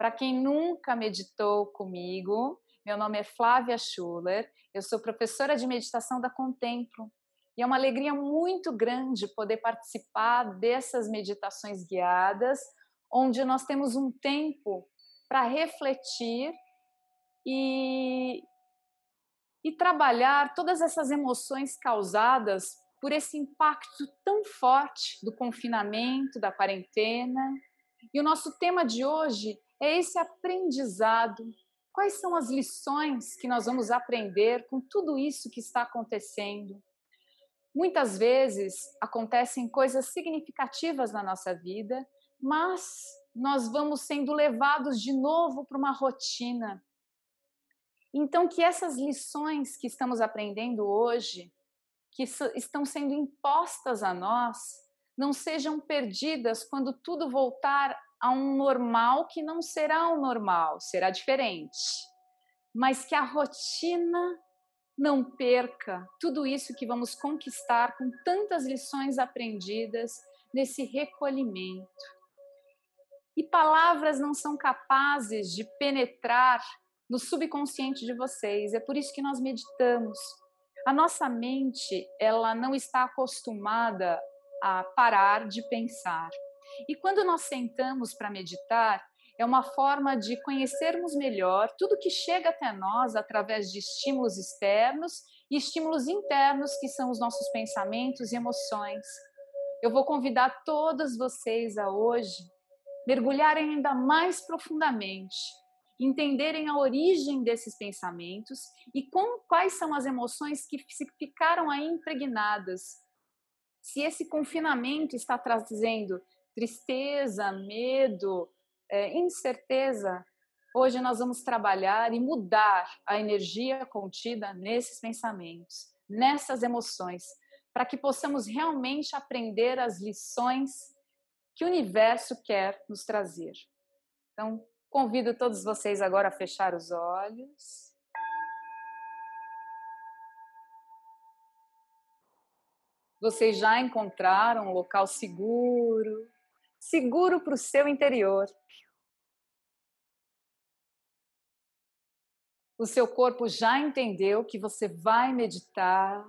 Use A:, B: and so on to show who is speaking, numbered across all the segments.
A: Para quem nunca meditou comigo, meu nome é Flávia Schuller, eu sou professora de meditação da Contemplo. E é uma alegria muito grande poder participar dessas meditações guiadas, onde nós temos um tempo para refletir e, e trabalhar todas essas emoções causadas por esse impacto tão forte do confinamento, da quarentena. E o nosso tema de hoje é esse aprendizado. Quais são as lições que nós vamos aprender com tudo isso que está acontecendo? Muitas vezes acontecem coisas significativas na nossa vida, mas nós vamos sendo levados de novo para uma rotina. Então, que essas lições que estamos aprendendo hoje que estão sendo impostas a nós não sejam perdidas quando tudo voltar a um normal que não será o normal, será diferente. Mas que a rotina não perca tudo isso que vamos conquistar com tantas lições aprendidas nesse recolhimento. E palavras não são capazes de penetrar no subconsciente de vocês, é por isso que nós meditamos, a nossa mente, ela não está acostumada a parar de pensar. E quando nós sentamos para meditar, é uma forma de conhecermos melhor tudo que chega até nós através de estímulos externos e estímulos internos, que são os nossos pensamentos e emoções. Eu vou convidar todos vocês a hoje mergulharem ainda mais profundamente entenderem a origem desses pensamentos e com, quais são as emoções que ficaram aí impregnadas. Se esse confinamento está trazendo tristeza, medo, é, incerteza, hoje nós vamos trabalhar e mudar a energia contida nesses pensamentos, nessas emoções, para que possamos realmente aprender as lições que o universo quer nos trazer. Então, Convido todos vocês agora a fechar os olhos. Vocês já encontraram um local seguro, seguro para o seu interior. O seu corpo já entendeu que você vai meditar.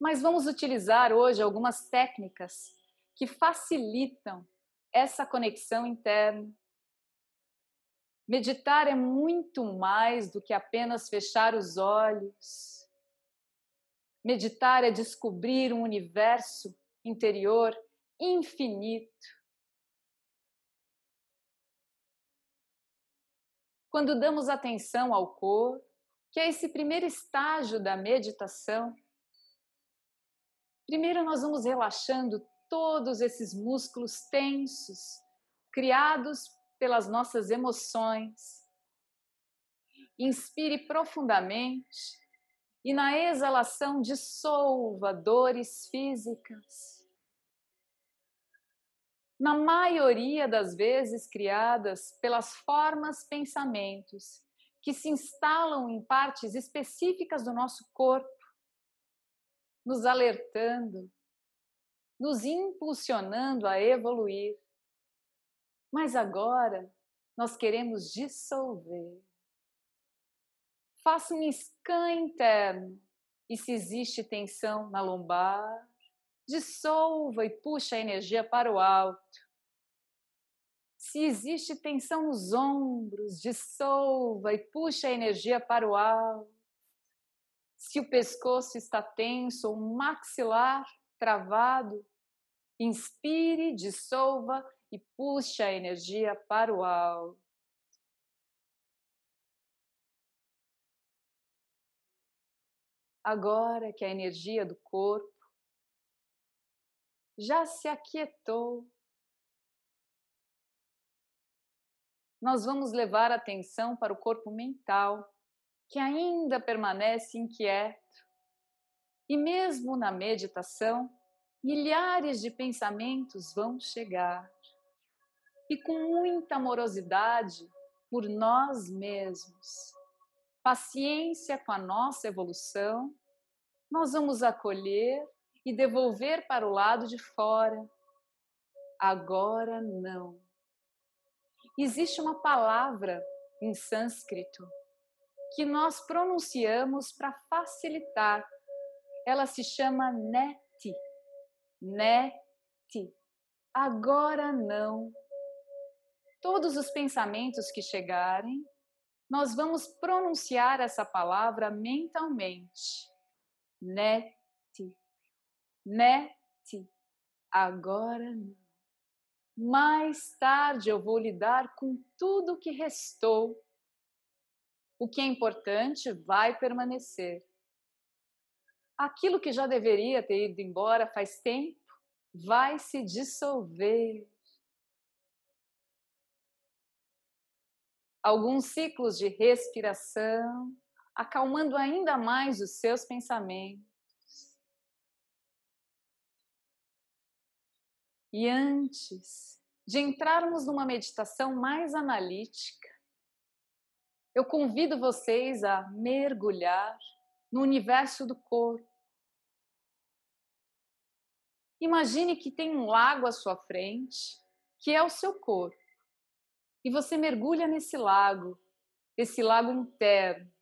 A: Mas vamos utilizar hoje algumas técnicas que facilitam essa conexão interna. Meditar é muito mais do que apenas fechar os olhos. Meditar é descobrir um universo interior infinito. Quando damos atenção ao corpo, que é esse primeiro estágio da meditação, primeiro nós vamos relaxando todos esses músculos tensos, criados pelas nossas emoções. Inspire profundamente e na exalação dissolva dores físicas. Na maioria das vezes criadas pelas formas pensamentos que se instalam em partes específicas do nosso corpo, nos alertando nos impulsionando a evoluir. Mas agora nós queremos dissolver. Faça um scan interno e se existe tensão na lombar, dissolva e puxa a energia para o alto. Se existe tensão nos ombros, dissolva e puxa a energia para o alto. Se o pescoço está tenso ou o maxilar travado, inspire, dissolva e puxe a energia para o alto. Agora que a energia do corpo já se aquietou, nós vamos levar a atenção para o corpo mental, que ainda permanece inquieto e mesmo na meditação, milhares de pensamentos vão chegar. E com muita amorosidade por nós mesmos, paciência com a nossa evolução, nós vamos acolher e devolver para o lado de fora. Agora não. existe uma palavra em sânscrito que nós pronunciamos para facilitar. Ela se chama neti. Neti. Agora não. Todos os pensamentos que chegarem, nós vamos pronunciar essa palavra mentalmente. Neti. Neti. Agora não. Mais tarde eu vou lidar com tudo que restou. O que é importante vai permanecer. Aquilo que já deveria ter ido embora faz tempo vai se dissolver. Alguns ciclos de respiração, acalmando ainda mais os seus pensamentos. E antes de entrarmos numa meditação mais analítica, eu convido vocês a mergulhar no universo do corpo. Imagine que tem um lago à sua frente, que é o seu corpo. E você mergulha nesse lago, esse lago interno.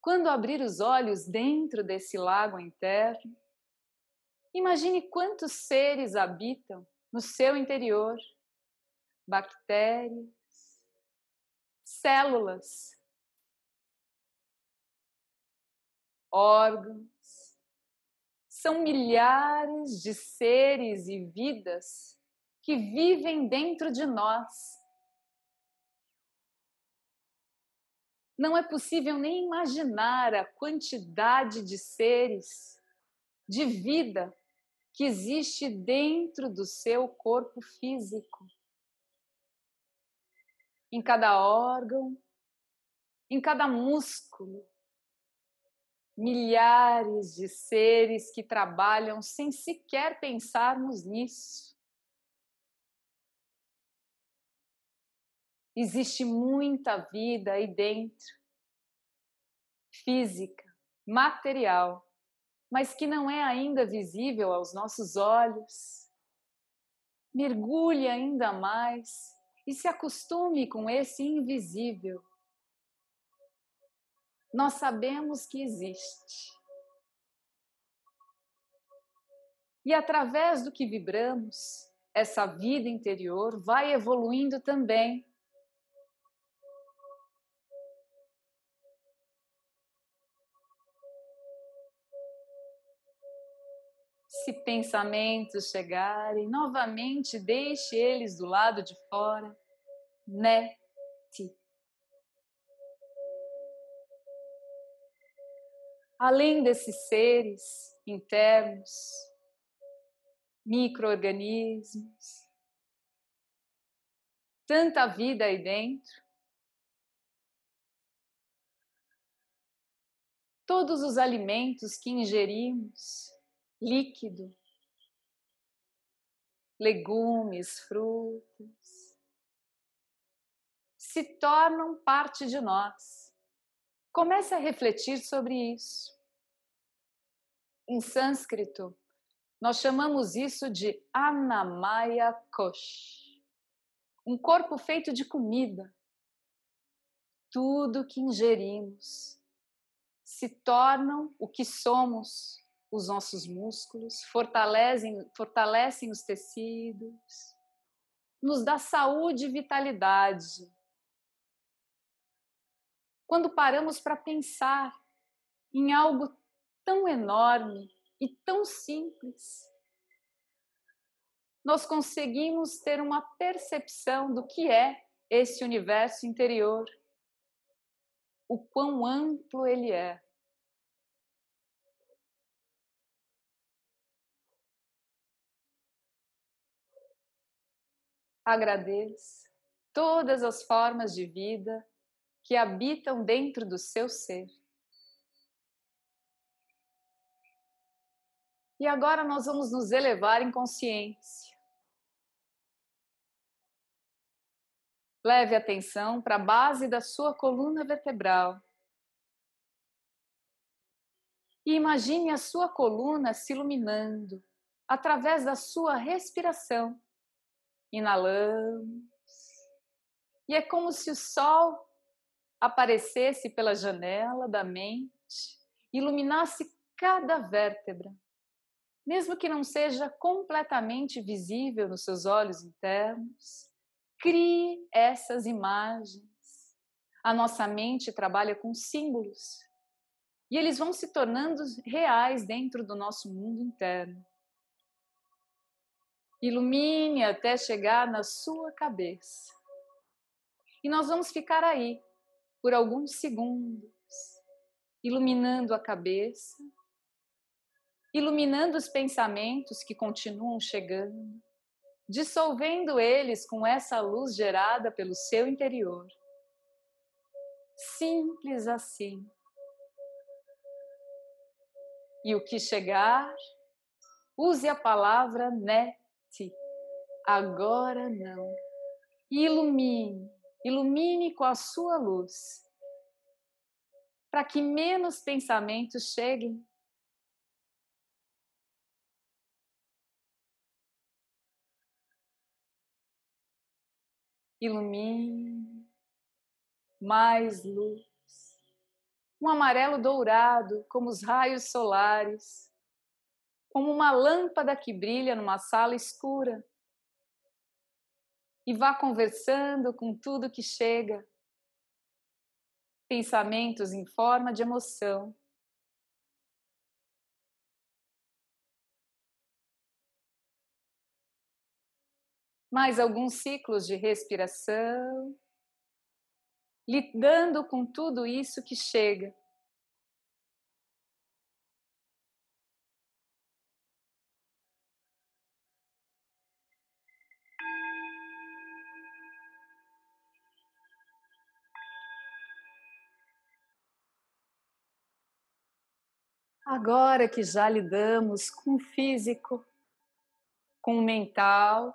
A: Quando abrir os olhos dentro desse lago interno, Imagine quantos seres habitam no seu interior: bactérias, células, órgãos. São milhares de seres e vidas que vivem dentro de nós. Não é possível nem imaginar a quantidade de seres, de vida que existe dentro do seu corpo físico. Em cada órgão, em cada músculo. Milhares de seres que trabalham sem sequer pensarmos nisso. Existe muita vida aí dentro, física, material mas que não é ainda visível aos nossos olhos. Mergulhe ainda mais e se acostume com esse invisível. Nós sabemos que existe. E através do que vibramos, essa vida interior vai evoluindo também Se pensamentos chegarem, novamente deixe eles do lado de fora. Neti. Além desses seres internos, microorganismos, tanta vida aí dentro, todos os alimentos que ingerimos, líquido, legumes, frutas, se tornam parte de nós. Comece a refletir sobre isso. Em sânscrito, nós chamamos isso de Anamaya Kosh um corpo feito de comida. Tudo que ingerimos se tornam o que somos os nossos músculos, fortalecem, fortalecem os tecidos, nos dá saúde e vitalidade. Quando paramos para pensar em algo tão enorme e tão simples, nós conseguimos ter uma percepção do que é esse universo interior, o quão amplo ele é. Agradeça todas as formas de vida que habitam dentro do seu ser. E agora nós vamos nos elevar em consciência. Leve atenção para a base da sua coluna vertebral. E imagine a sua coluna se iluminando através da sua respiração Inalamos. E é como se o sol aparecesse pela janela da mente, iluminasse cada vértebra, mesmo que não seja completamente visível nos seus olhos internos. Crie essas imagens. A nossa mente trabalha com símbolos e eles vão se tornando reais dentro do nosso mundo interno. Ilumine até chegar na sua cabeça. E nós vamos ficar aí por alguns segundos, iluminando a cabeça, iluminando os pensamentos que continuam chegando, dissolvendo eles com essa luz gerada pelo seu interior. Simples assim. E o que chegar, use a palavra nete. Agora não. Ilumine Ilumine com a sua luz, para que menos pensamentos cheguem. Ilumine mais luz, um amarelo dourado, como os raios solares, como uma lâmpada que brilha numa sala escura e vá conversando com tudo que chega. Pensamentos em forma de emoção. Mais alguns ciclos de respiração, lidando com tudo isso que chega. Agora que já lidamos com o físico, com o mental,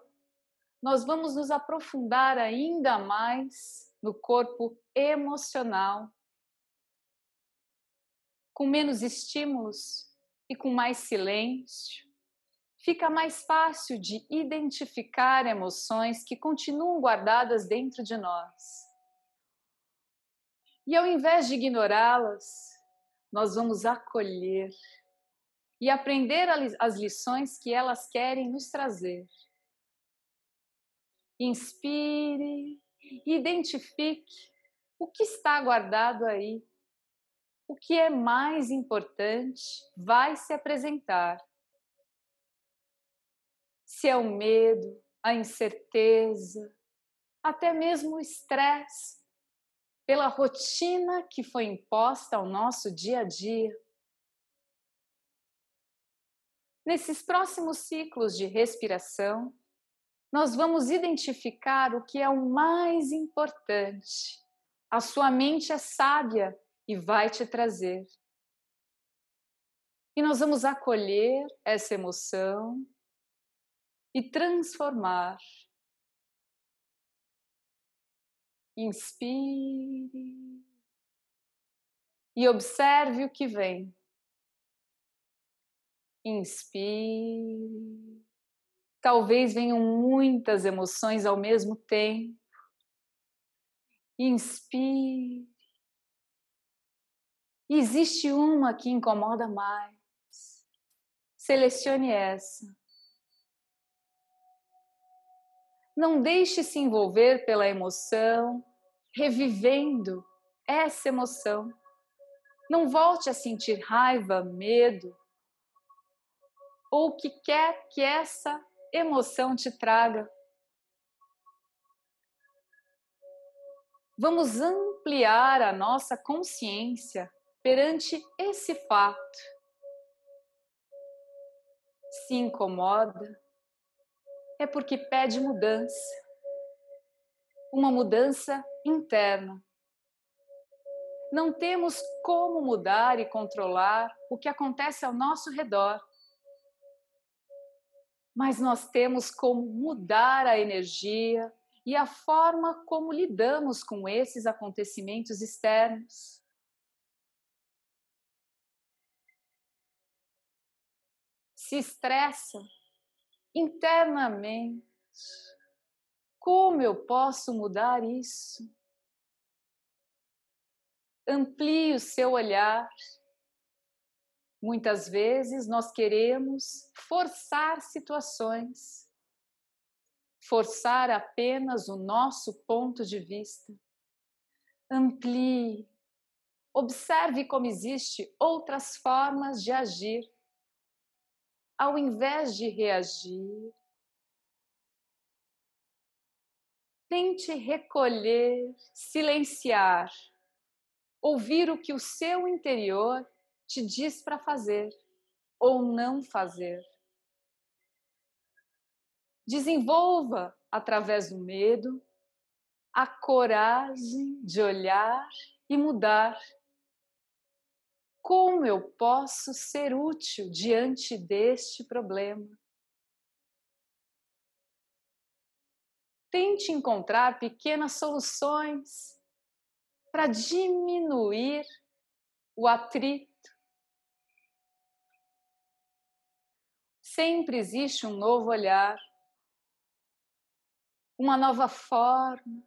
A: nós vamos nos aprofundar ainda mais no corpo emocional, com menos estímulos e com mais silêncio. Fica mais fácil de identificar emoções que continuam guardadas dentro de nós. E ao invés de ignorá-las, nós vamos acolher e aprender as lições que elas querem nos trazer. Inspire, identifique o que está guardado aí. O que é mais importante vai se apresentar. Se é o medo, a incerteza, até mesmo o estresse, pela rotina que foi imposta ao nosso dia a dia. Nesses próximos ciclos de respiração, nós vamos identificar o que é o mais importante. A sua mente é sábia e vai te trazer. E nós vamos acolher essa emoção e transformar Inspire e observe o que vem. Inspire. Talvez venham muitas emoções ao mesmo tempo. Inspire. Existe uma que incomoda mais. Selecione essa. Não deixe se envolver pela emoção, revivendo essa emoção. Não volte a sentir raiva, medo, ou o que quer que essa emoção te traga. Vamos ampliar a nossa consciência perante esse fato. Se incomoda, é porque pede mudança. Uma mudança interna. Não temos como mudar e controlar o que acontece ao nosso redor. Mas nós temos como mudar a energia e a forma como lidamos com esses acontecimentos externos. Se estressa internamente, Como eu posso mudar isso? Amplie o seu olhar. Muitas vezes nós queremos forçar situações, forçar apenas o nosso ponto de vista. Amplie, observe como existe outras formas de agir. Ao invés de reagir, tente recolher, silenciar ouvir o que o seu interior te diz para fazer ou não fazer. Desenvolva, através do medo, a coragem de olhar e mudar. Como eu posso ser útil diante deste problema? Tente encontrar pequenas soluções para diminuir o atrito. Sempre existe um novo olhar, uma nova forma,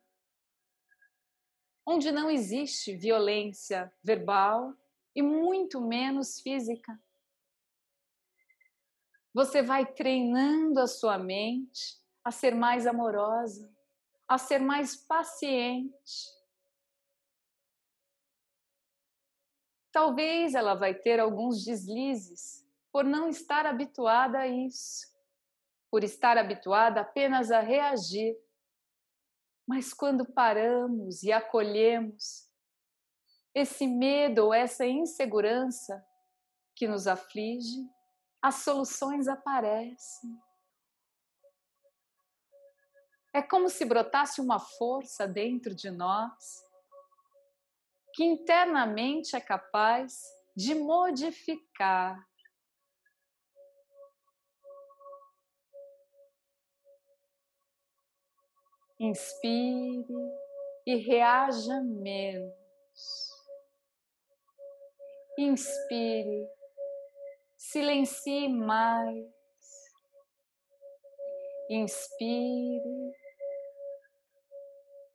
A: onde não existe violência verbal e muito menos física. Você vai treinando a sua mente a ser mais amorosa, a ser mais paciente, Talvez ela vai ter alguns deslizes por não estar habituada a isso, por estar habituada apenas a reagir. Mas quando paramos e acolhemos esse medo ou essa insegurança que nos aflige, as soluções aparecem. É como se brotasse uma força dentro de nós que internamente é capaz de modificar. Inspire e reaja menos. Inspire, silencie mais. Inspire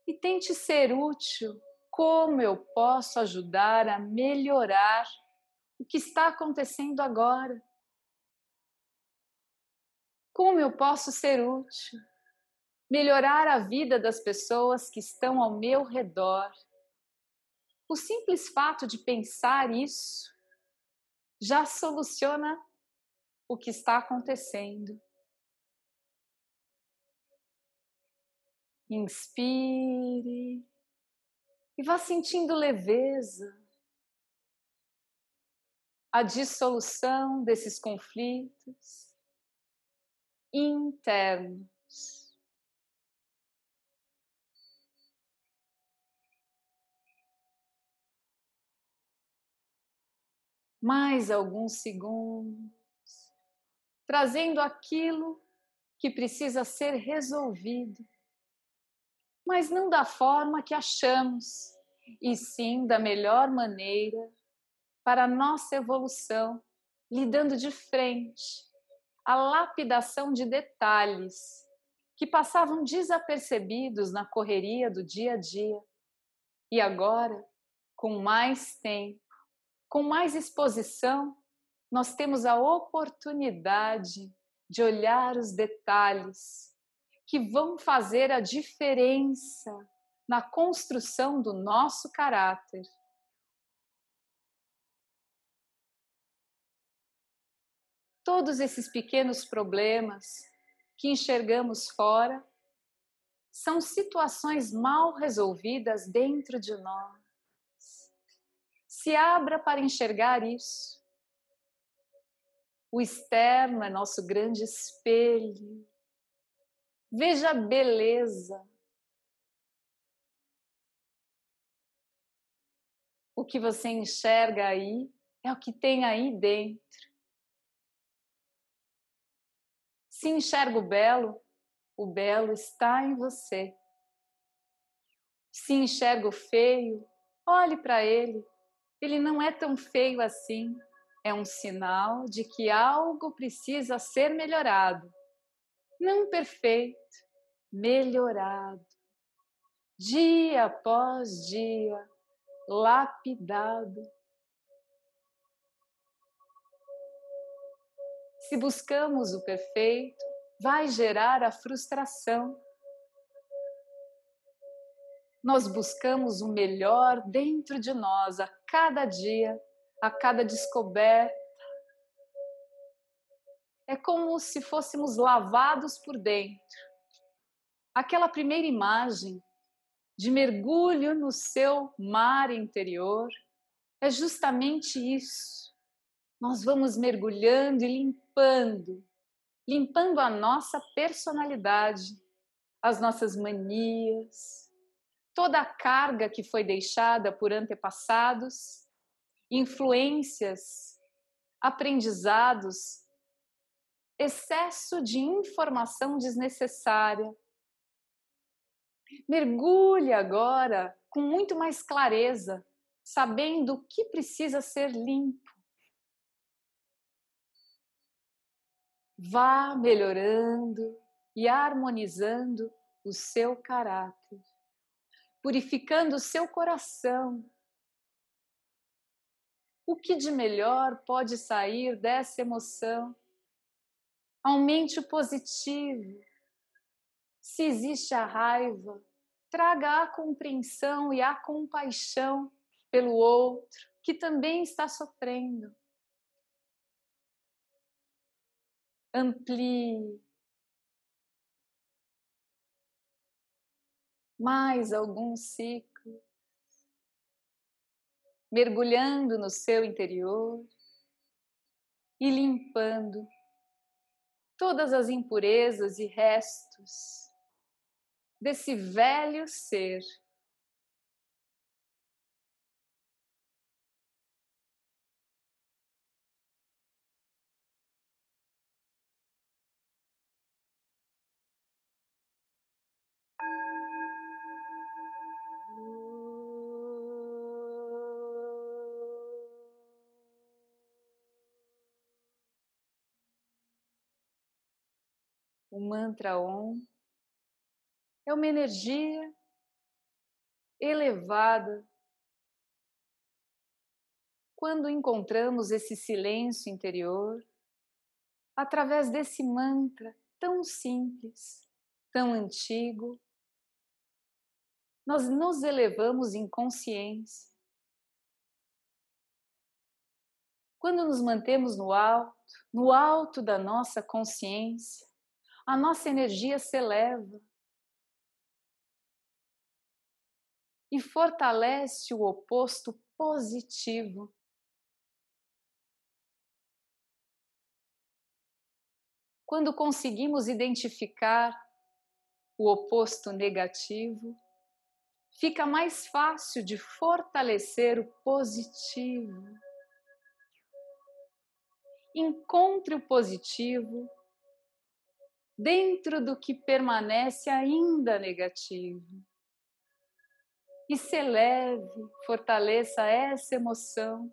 A: e tente ser útil como eu posso ajudar a melhorar o que está acontecendo agora? Como eu posso ser útil? Melhorar a vida das pessoas que estão ao meu redor. O simples fato de pensar isso já soluciona o que está acontecendo. Inspire e vá sentindo leveza, a dissolução desses conflitos internos. Mais alguns segundos, trazendo aquilo que precisa ser resolvido mas não da forma que achamos, e sim da melhor maneira para a nossa evolução, lidando de frente à lapidação de detalhes que passavam desapercebidos na correria do dia a dia. E agora, com mais tempo, com mais exposição, nós temos a oportunidade de olhar os detalhes que vão fazer a diferença na construção do nosso caráter. Todos esses pequenos problemas que enxergamos fora são situações mal resolvidas dentro de nós. Se abra para enxergar isso. O externo é nosso grande espelho. Veja a beleza. O que você enxerga aí é o que tem aí dentro. Se enxerga o belo, o belo está em você. Se enxerga o feio, olhe para ele. Ele não é tão feio assim. É um sinal de que algo precisa ser melhorado não perfeito, melhorado, dia após dia, lapidado. Se buscamos o perfeito, vai gerar a frustração. Nós buscamos o melhor dentro de nós a cada dia, a cada descoberta. É como se fôssemos lavados por dentro. Aquela primeira imagem de mergulho no seu mar interior é justamente isso. Nós vamos mergulhando e limpando limpando a nossa personalidade, as nossas manias, toda a carga que foi deixada por antepassados, influências, aprendizados, excesso de informação desnecessária. Mergulhe agora com muito mais clareza, sabendo o que precisa ser limpo vá melhorando e harmonizando o seu caráter, purificando o seu coração. O que de melhor pode sair dessa emoção? Aumente o positivo. Se existe a raiva, traga a compreensão e a compaixão pelo outro que também está sofrendo. amplie. Mais alguns ciclos, mergulhando no seu interior e limpando todas as impurezas e restos desse velho ser mantra Om é uma energia elevada. Quando encontramos esse silêncio interior, através desse mantra tão simples, tão antigo, nós nos elevamos em consciência. Quando nos mantemos no alto, no alto da nossa consciência, a nossa energia se eleva e fortalece o oposto positivo. Quando conseguimos identificar o oposto negativo, fica mais fácil de fortalecer o positivo. Encontre o positivo dentro do que permanece ainda negativo. E se eleve, fortaleça essa emoção.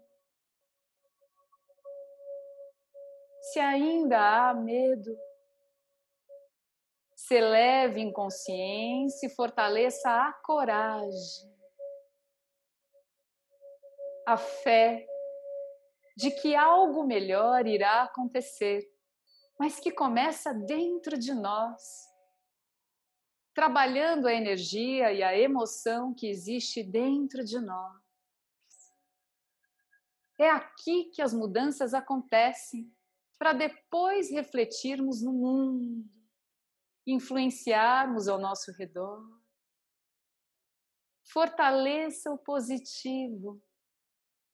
A: Se ainda há medo, se eleve em consciência e fortaleça a coragem, a fé de que algo melhor irá acontecer mas que começa dentro de nós, trabalhando a energia e a emoção que existe dentro de nós. É aqui que as mudanças acontecem, para depois refletirmos no mundo, influenciarmos ao nosso redor. Fortaleça o positivo.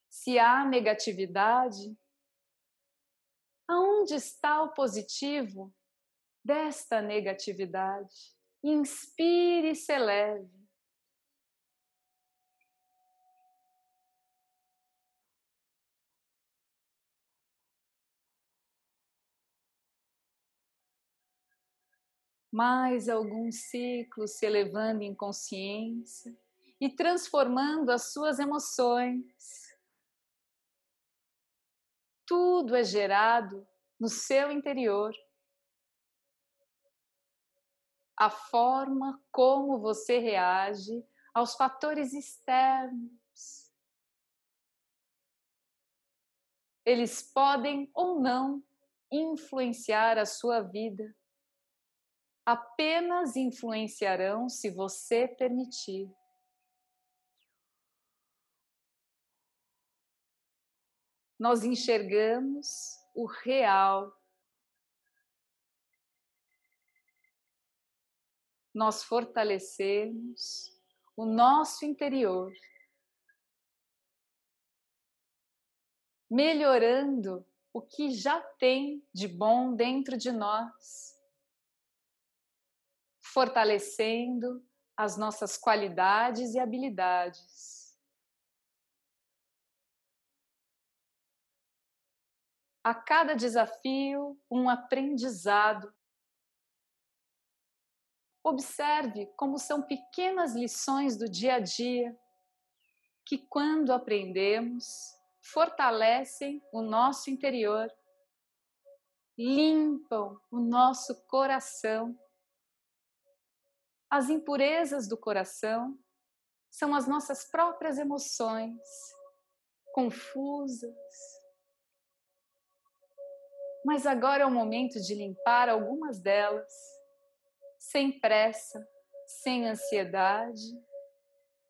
A: Se há negatividade, Aonde está o positivo desta negatividade? Inspire e se eleve. mais alguns ciclos se elevando em consciência e transformando as suas emoções tudo é gerado no seu interior. a forma como você reage aos fatores externos. Eles podem ou não influenciar a sua vida. Apenas influenciarão se você permitir. Nós enxergamos o real nós fortalecermos o nosso interior, melhorando o que já tem de bom dentro de nós, fortalecendo as nossas qualidades e habilidades. A cada desafio, um aprendizado Observe como são pequenas lições do dia a dia que, quando aprendemos, fortalecem o nosso interior, limpam o nosso coração. As impurezas do coração são as nossas próprias emoções, confusas. Mas agora é o momento de limpar algumas delas sem pressa, sem ansiedade,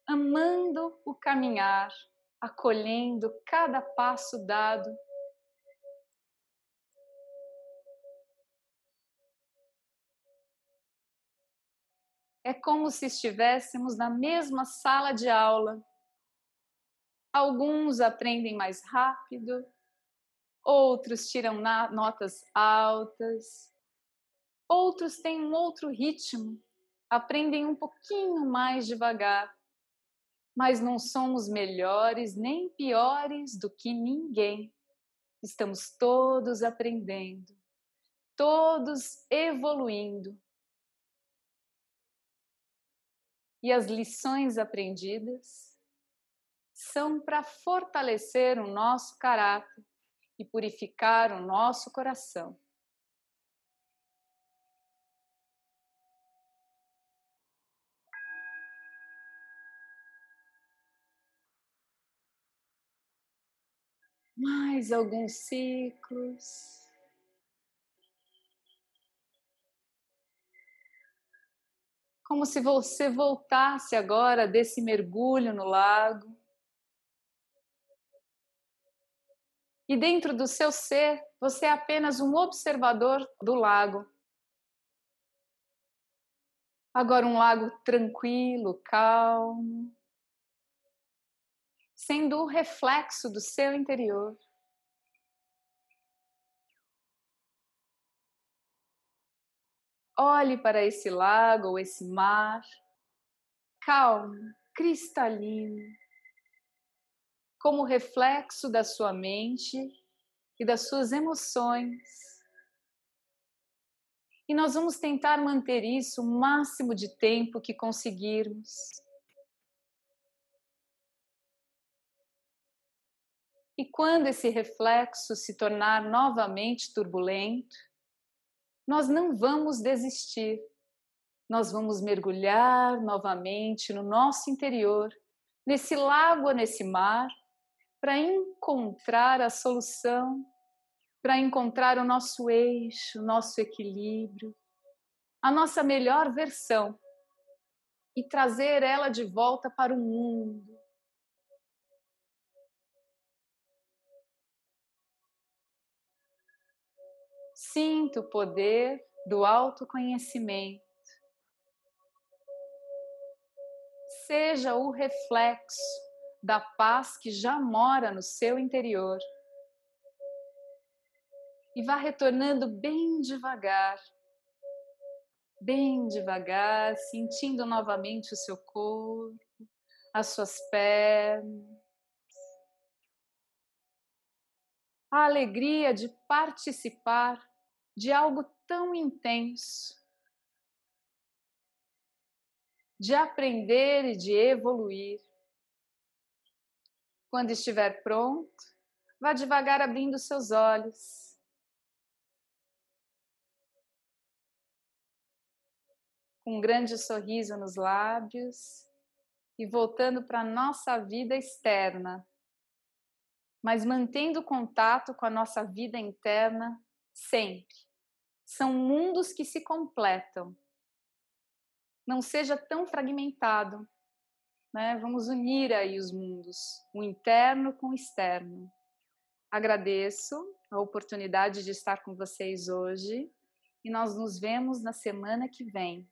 A: amando o caminhar, acolhendo cada passo dado. É como se estivéssemos na mesma sala de aula. Alguns aprendem mais rápido, outros tiram notas altas, Outros têm um outro ritmo, aprendem um pouquinho mais devagar. Mas não somos melhores nem piores do que ninguém. Estamos todos aprendendo, todos evoluindo. E as lições aprendidas são para fortalecer o nosso caráter e purificar o nosso coração. mais alguns ciclos. Como se você voltasse agora desse mergulho no lago. E dentro do seu ser, você é apenas um observador do lago. Agora, um lago tranquilo, calmo, sendo o reflexo do seu interior. Olhe para esse lago ou esse mar, calmo, cristalino, como reflexo da sua mente e das suas emoções. E nós vamos tentar manter isso o máximo de tempo que conseguirmos. E quando esse reflexo se tornar novamente turbulento, nós não vamos desistir. Nós vamos mergulhar novamente no nosso interior, nesse lago, nesse mar, para encontrar a solução, para encontrar o nosso eixo, o nosso equilíbrio, a nossa melhor versão e trazer ela de volta para o mundo, Sinta o poder do autoconhecimento. Seja o reflexo da paz que já mora no seu interior. E vá retornando bem devagar, bem devagar, sentindo novamente o seu corpo, as suas pernas. A alegria de participar de algo tão intenso, de aprender e de evoluir. Quando estiver pronto, vá devagar abrindo seus olhos. com um grande sorriso nos lábios e voltando para a nossa vida externa, mas mantendo contato com a nossa vida interna sempre. São mundos que se completam. Não seja tão fragmentado. Né? Vamos unir aí os mundos, o interno com o externo. Agradeço a oportunidade de estar com vocês hoje e nós nos vemos na semana que vem.